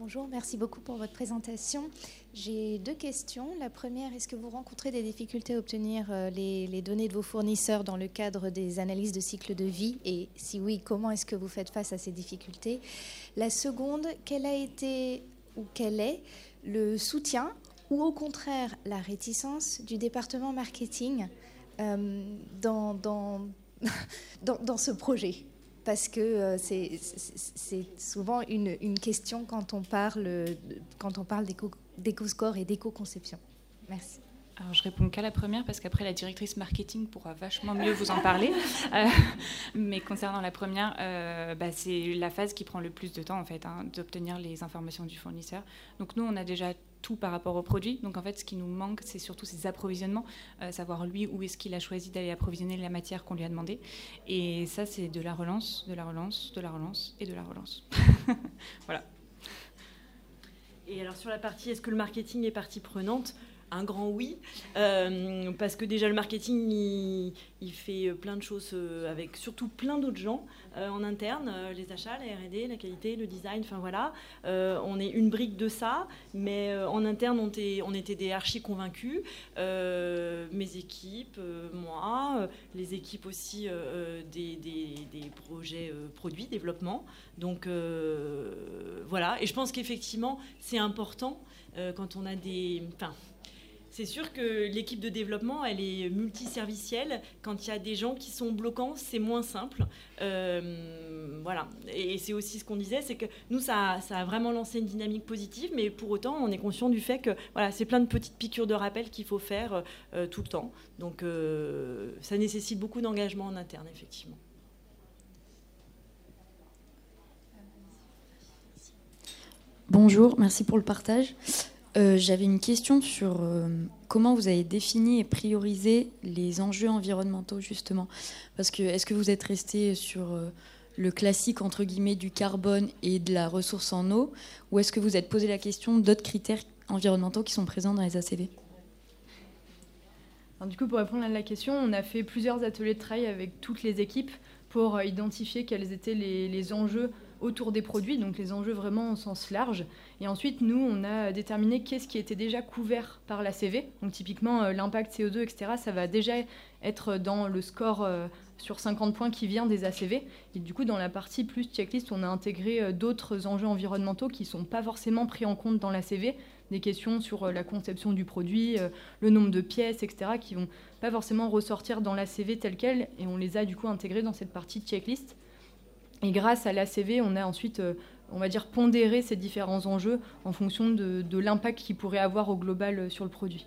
Bonjour, merci beaucoup pour votre présentation. J'ai deux questions. La première, est-ce que vous rencontrez des difficultés à obtenir euh, les, données de vos fournisseurs dans le cadre des analyses de cycle de vie? Et si oui, comment est-ce que vous faites face à ces difficultés? La seconde, quel a été ou quel est le soutien ou au contraire la réticence du département marketing euh, dans, dans, (laughs) dans ce projet? Parce que euh, c'est souvent une, question quand on parle, quand on parle d'éco-score et d'éco-conception. Merci. Alors, je réponds qu'à la première parce qu'après la directrice marketing pourra vachement mieux vous en parler. (laughs) Euh, mais concernant la première, euh, bah, c'est la phase qui prend le plus de temps en fait, hein, d'obtenir les informations du fournisseur. Donc nous, on a déjà tout par rapport au produit. Donc en fait, ce qui nous manque, c'est surtout ses approvisionnements, euh, savoir lui où est-ce qu'il a choisi d'aller approvisionner la matière qu'on lui a demandé. Et ça, c'est de la relance, de la relance, de la relance et de la relance. (laughs) voilà. Et alors sur la partie, est-ce que le marketing est partie prenante? Un grand oui, euh, parce que déjà le marketing, il, fait plein de choses avec surtout plein d'autres gens en interne, les achats, la R&D, la qualité, le design, enfin voilà. on est une brique de ça, mais en interne, on était, des archi convaincus. mes équipes, moi, les équipes aussi des, des, des, projets produits, développement. Donc voilà, et je pense qu'effectivement, c'est important quand on a des... Enfin, c'est sûr que l'équipe de développement, elle est multiservicielle. Quand il y a des gens qui sont bloquants, c'est moins simple. Euh, voilà. Et c'est aussi ce qu'on disait, c'est que nous, ça, a vraiment lancé une dynamique positive, mais pour autant, on est conscient du fait que voilà, c'est plein de petites piqûres de rappel qu'il faut faire euh, tout le temps. Donc, euh, ça nécessite beaucoup d'engagement en interne, effectivement. Bonjour, merci pour le partage. Euh, j'avais une question sur euh, comment vous avez défini et priorisé les enjeux environnementaux, justement. Parce que est-ce que vous êtes resté sur euh, le classique, entre guillemets, du carbone et de la ressource en eau Ou est-ce que vous êtes posé la question d'autres critères environnementaux qui sont présents dans les ACV du coup, pour répondre à la question, on a fait plusieurs ateliers de travail avec toutes les équipes pour identifier quels étaient les, les enjeux autour des produits, donc les enjeux vraiment au sens large. Et ensuite, nous, on a déterminé qu'est-ce qui était déjà couvert par la CV. Donc typiquement, euh, l'impact CO2, etc., ça va déjà être dans le score euh, sur 50 points qui vient des ACV. Et du coup, dans la partie plus checklist, on a intégré euh, d'autres enjeux environnementaux qui ne sont pas forcément pris en compte dans la CV. Des questions sur la conception du produit, le nombre de pièces, etc., qui vont pas forcément ressortir dans la CV telle qu'elle. Et on les a du coup intégrés dans cette partie checklist. Et grâce à l'ACV, on a ensuite, euh, on va dire, pondéré ces différents enjeux en fonction de, l'impact qu'ils pourraient avoir au global euh, sur le produit.